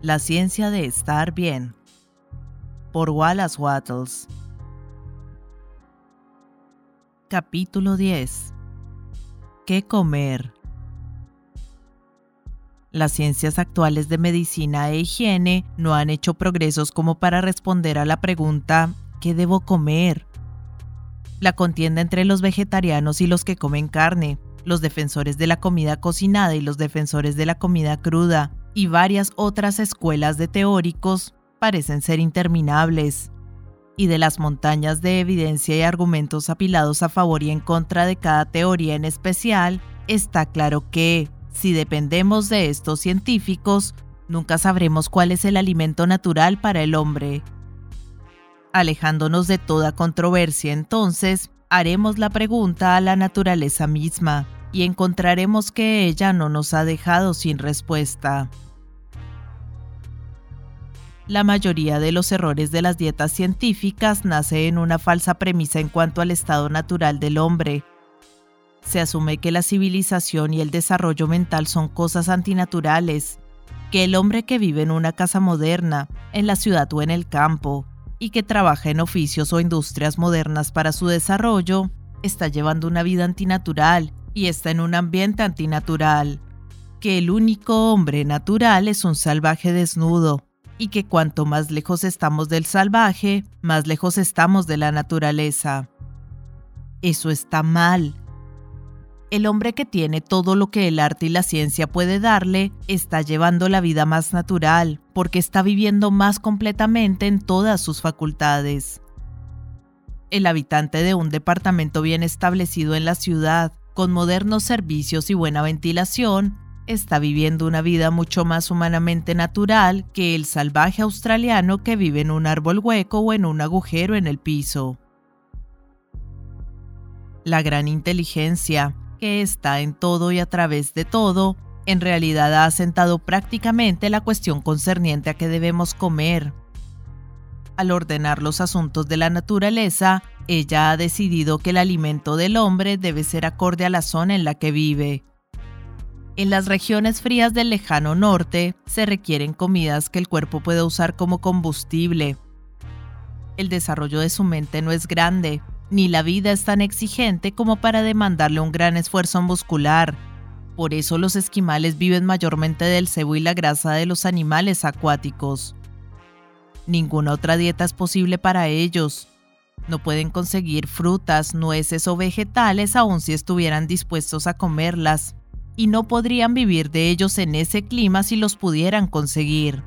La ciencia de estar bien. Por Wallace Wattles. Capítulo 10. ¿Qué comer? Las ciencias actuales de medicina e higiene no han hecho progresos como para responder a la pregunta ¿qué debo comer? La contienda entre los vegetarianos y los que comen carne, los defensores de la comida cocinada y los defensores de la comida cruda, y varias otras escuelas de teóricos parecen ser interminables, y de las montañas de evidencia y argumentos apilados a favor y en contra de cada teoría en especial, está claro que, si dependemos de estos científicos, nunca sabremos cuál es el alimento natural para el hombre. Alejándonos de toda controversia, entonces, haremos la pregunta a la naturaleza misma y encontraremos que ella no nos ha dejado sin respuesta. La mayoría de los errores de las dietas científicas nace en una falsa premisa en cuanto al estado natural del hombre. Se asume que la civilización y el desarrollo mental son cosas antinaturales, que el hombre que vive en una casa moderna, en la ciudad o en el campo, y que trabaja en oficios o industrias modernas para su desarrollo, está llevando una vida antinatural y está en un ambiente antinatural, que el único hombre natural es un salvaje desnudo, y que cuanto más lejos estamos del salvaje, más lejos estamos de la naturaleza. Eso está mal. El hombre que tiene todo lo que el arte y la ciencia puede darle está llevando la vida más natural, porque está viviendo más completamente en todas sus facultades. El habitante de un departamento bien establecido en la ciudad, con modernos servicios y buena ventilación, está viviendo una vida mucho más humanamente natural que el salvaje australiano que vive en un árbol hueco o en un agujero en el piso. La gran inteligencia, que está en todo y a través de todo, en realidad ha asentado prácticamente la cuestión concerniente a qué debemos comer. Al ordenar los asuntos de la naturaleza, ella ha decidido que el alimento del hombre debe ser acorde a la zona en la que vive. En las regiones frías del lejano norte se requieren comidas que el cuerpo pueda usar como combustible. El desarrollo de su mente no es grande, ni la vida es tan exigente como para demandarle un gran esfuerzo muscular. Por eso los esquimales viven mayormente del cebo y la grasa de los animales acuáticos. Ninguna otra dieta es posible para ellos. No pueden conseguir frutas, nueces o vegetales aun si estuvieran dispuestos a comerlas y no podrían vivir de ellos en ese clima si los pudieran conseguir.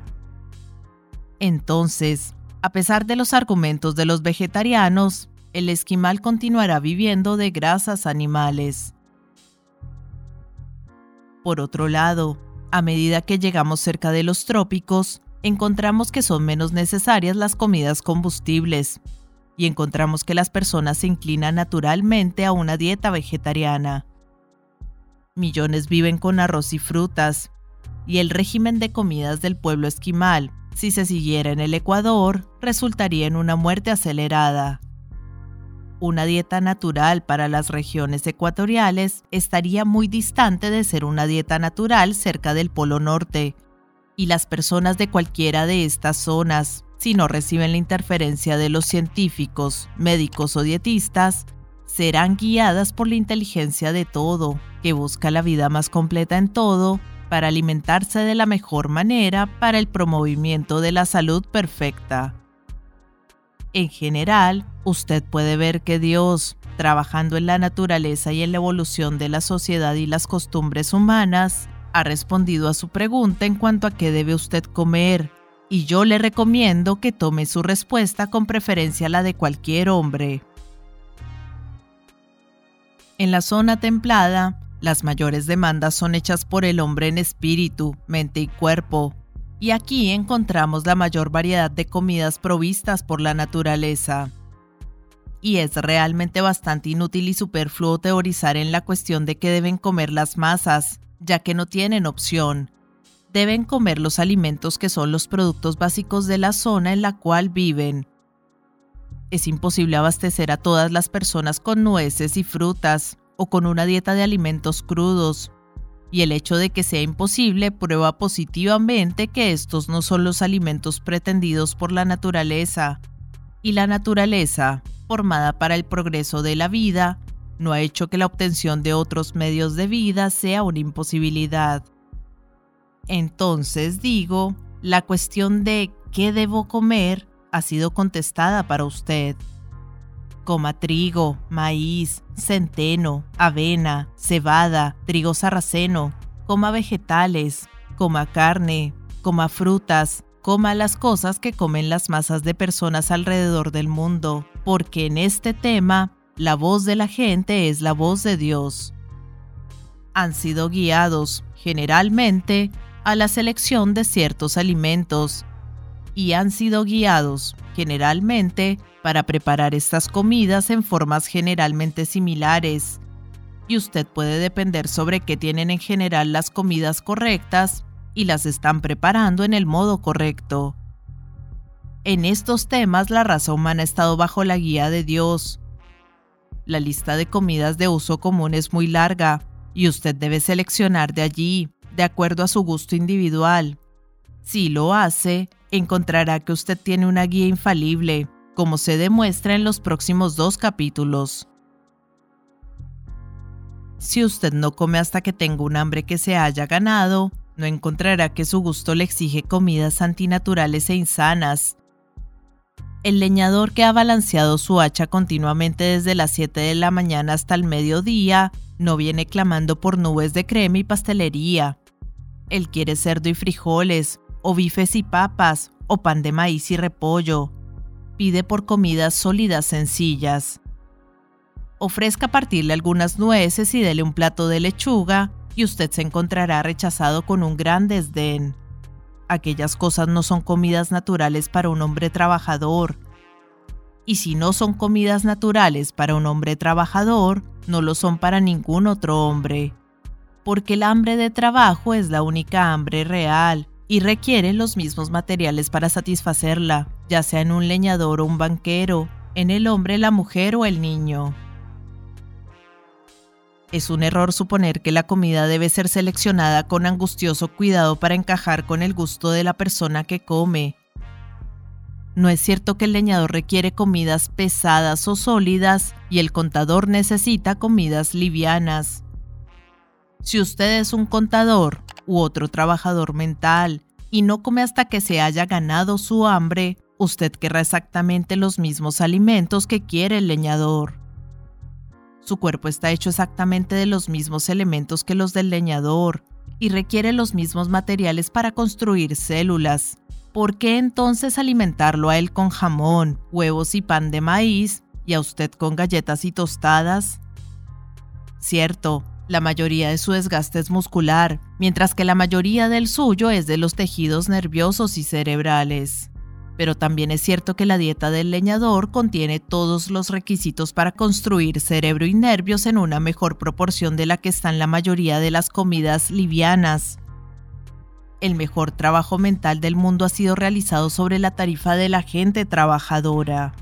Entonces, a pesar de los argumentos de los vegetarianos, el esquimal continuará viviendo de grasas animales. Por otro lado, a medida que llegamos cerca de los trópicos, encontramos que son menos necesarias las comidas combustibles y encontramos que las personas se inclinan naturalmente a una dieta vegetariana. Millones viven con arroz y frutas, y el régimen de comidas del pueblo esquimal, si se siguiera en el Ecuador, resultaría en una muerte acelerada. Una dieta natural para las regiones ecuatoriales estaría muy distante de ser una dieta natural cerca del Polo Norte, y las personas de cualquiera de estas zonas, si no reciben la interferencia de los científicos, médicos o dietistas, serán guiadas por la inteligencia de todo, que busca la vida más completa en todo, para alimentarse de la mejor manera para el promovimiento de la salud perfecta. En general, usted puede ver que Dios, trabajando en la naturaleza y en la evolución de la sociedad y las costumbres humanas, ha respondido a su pregunta en cuanto a qué debe usted comer, y yo le recomiendo que tome su respuesta con preferencia a la de cualquier hombre. En la zona templada, las mayores demandas son hechas por el hombre en espíritu, mente y cuerpo, y aquí encontramos la mayor variedad de comidas provistas por la naturaleza. Y es realmente bastante inútil y superfluo teorizar en la cuestión de qué deben comer las masas, ya que no tienen opción. Deben comer los alimentos que son los productos básicos de la zona en la cual viven, es imposible abastecer a todas las personas con nueces y frutas o con una dieta de alimentos crudos. y el hecho de que sea imposible prueba positivamente que estos no son los alimentos pretendidos por la naturaleza. Y la naturaleza, formada para el progreso de la vida, no ha hecho que la obtención de otros medios de vida sea una imposibilidad. Entonces digo, la cuestión de qué debo comer ha sido contestada para usted. Coma trigo, maíz, centeno, avena, cebada, trigo sarraceno, coma vegetales, coma carne, coma frutas, coma las cosas que comen las masas de personas alrededor del mundo, porque en este tema la voz de la gente es la voz de Dios. Han sido guiados, generalmente, a la selección de ciertos alimentos y han sido guiados, generalmente, para preparar estas comidas en formas generalmente similares. Y usted puede depender sobre qué tienen en general las comidas correctas y las están preparando en el modo correcto. En estos temas la raza humana ha estado bajo la guía de Dios. La lista de comidas de uso común es muy larga y usted debe seleccionar de allí, de acuerdo a su gusto individual. Si lo hace, encontrará que usted tiene una guía infalible, como se demuestra en los próximos dos capítulos. Si usted no come hasta que tenga un hambre que se haya ganado, no encontrará que su gusto le exige comidas antinaturales e insanas. El leñador que ha balanceado su hacha continuamente desde las 7 de la mañana hasta el mediodía no viene clamando por nubes de crema y pastelería. Él quiere cerdo y frijoles, o bifes y papas, o pan de maíz y repollo. Pide por comidas sólidas sencillas. Ofrezca partirle algunas nueces y dele un plato de lechuga, y usted se encontrará rechazado con un gran desdén. Aquellas cosas no son comidas naturales para un hombre trabajador. Y si no son comidas naturales para un hombre trabajador, no lo son para ningún otro hombre. Porque el hambre de trabajo es la única hambre real, y requiere los mismos materiales para satisfacerla, ya sea en un leñador o un banquero, en el hombre, la mujer o el niño. Es un error suponer que la comida debe ser seleccionada con angustioso cuidado para encajar con el gusto de la persona que come. No es cierto que el leñador requiere comidas pesadas o sólidas y el contador necesita comidas livianas. Si usted es un contador u otro trabajador mental y no come hasta que se haya ganado su hambre, usted querrá exactamente los mismos alimentos que quiere el leñador. Su cuerpo está hecho exactamente de los mismos elementos que los del leñador y requiere los mismos materiales para construir células. ¿Por qué entonces alimentarlo a él con jamón, huevos y pan de maíz y a usted con galletas y tostadas? Cierto, la mayoría de su desgaste es muscular, mientras que la mayoría del suyo es de los tejidos nerviosos y cerebrales. Pero también es cierto que la dieta del leñador contiene todos los requisitos para construir cerebro y nervios en una mejor proporción de la que están la mayoría de las comidas livianas. El mejor trabajo mental del mundo ha sido realizado sobre la tarifa de la gente trabajadora.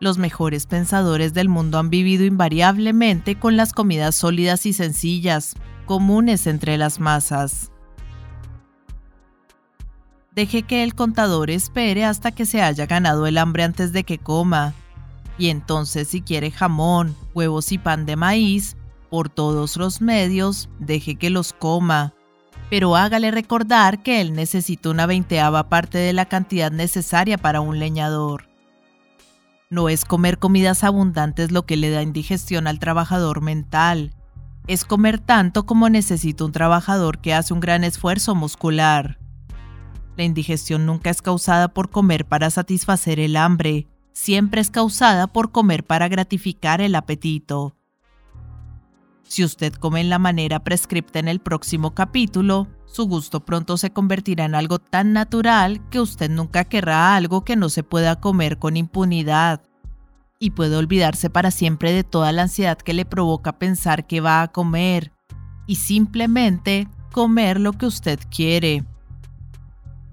Los mejores pensadores del mundo han vivido invariablemente con las comidas sólidas y sencillas, comunes entre las masas. Deje que el contador espere hasta que se haya ganado el hambre antes de que coma. Y entonces si quiere jamón, huevos y pan de maíz, por todos los medios, deje que los coma. Pero hágale recordar que él necesita una veinteava parte de la cantidad necesaria para un leñador. No es comer comidas abundantes lo que le da indigestión al trabajador mental. Es comer tanto como necesita un trabajador que hace un gran esfuerzo muscular. La indigestión nunca es causada por comer para satisfacer el hambre, siempre es causada por comer para gratificar el apetito. Si usted come en la manera prescripta en el próximo capítulo, su gusto pronto se convertirá en algo tan natural que usted nunca querrá algo que no se pueda comer con impunidad. Y puede olvidarse para siempre de toda la ansiedad que le provoca pensar que va a comer. Y simplemente comer lo que usted quiere.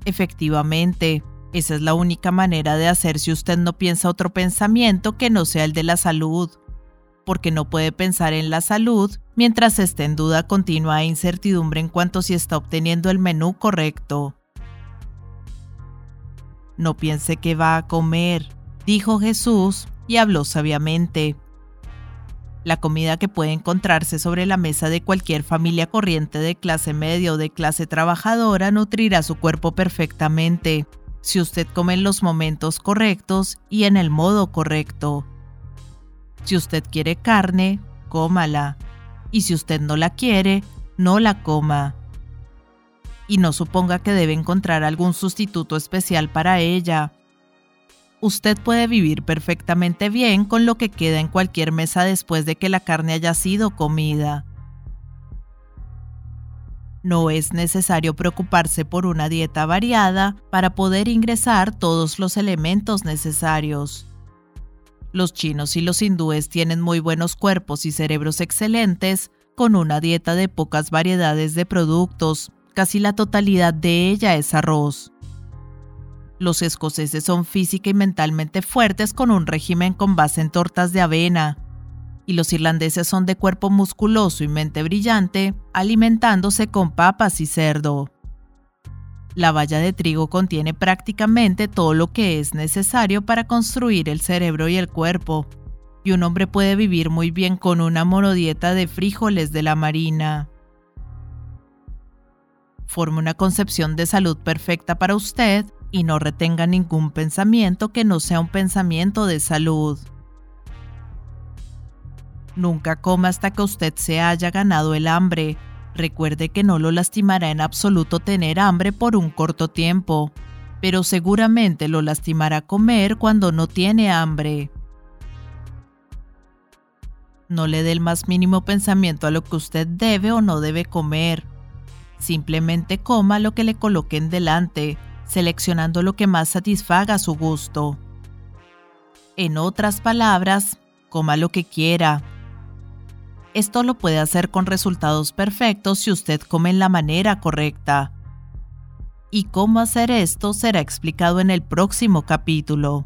Efectivamente, esa es la única manera de hacer si usted no piensa otro pensamiento que no sea el de la salud. Porque no puede pensar en la salud mientras esté en duda continua e incertidumbre en cuanto si está obteniendo el menú correcto. No piense que va a comer, dijo Jesús y habló sabiamente. La comida que puede encontrarse sobre la mesa de cualquier familia corriente de clase media o de clase trabajadora nutrirá su cuerpo perfectamente, si usted come en los momentos correctos y en el modo correcto. Si usted quiere carne, cómala. Y si usted no la quiere, no la coma. Y no suponga que debe encontrar algún sustituto especial para ella. Usted puede vivir perfectamente bien con lo que queda en cualquier mesa después de que la carne haya sido comida. No es necesario preocuparse por una dieta variada para poder ingresar todos los elementos necesarios. Los chinos y los hindúes tienen muy buenos cuerpos y cerebros excelentes, con una dieta de pocas variedades de productos, casi la totalidad de ella es arroz. Los escoceses son física y mentalmente fuertes con un régimen con base en tortas de avena, y los irlandeses son de cuerpo musculoso y mente brillante, alimentándose con papas y cerdo. La valla de trigo contiene prácticamente todo lo que es necesario para construir el cerebro y el cuerpo, y un hombre puede vivir muy bien con una monodieta de frijoles de la marina. Forme una concepción de salud perfecta para usted y no retenga ningún pensamiento que no sea un pensamiento de salud. Nunca coma hasta que usted se haya ganado el hambre, Recuerde que no lo lastimará en absoluto tener hambre por un corto tiempo, pero seguramente lo lastimará comer cuando no tiene hambre. No le dé el más mínimo pensamiento a lo que usted debe o no debe comer. Simplemente coma lo que le coloquen delante, seleccionando lo que más satisfaga su gusto. En otras palabras, coma lo que quiera, esto lo puede hacer con resultados perfectos si usted come en la manera correcta. Y cómo hacer esto será explicado en el próximo capítulo.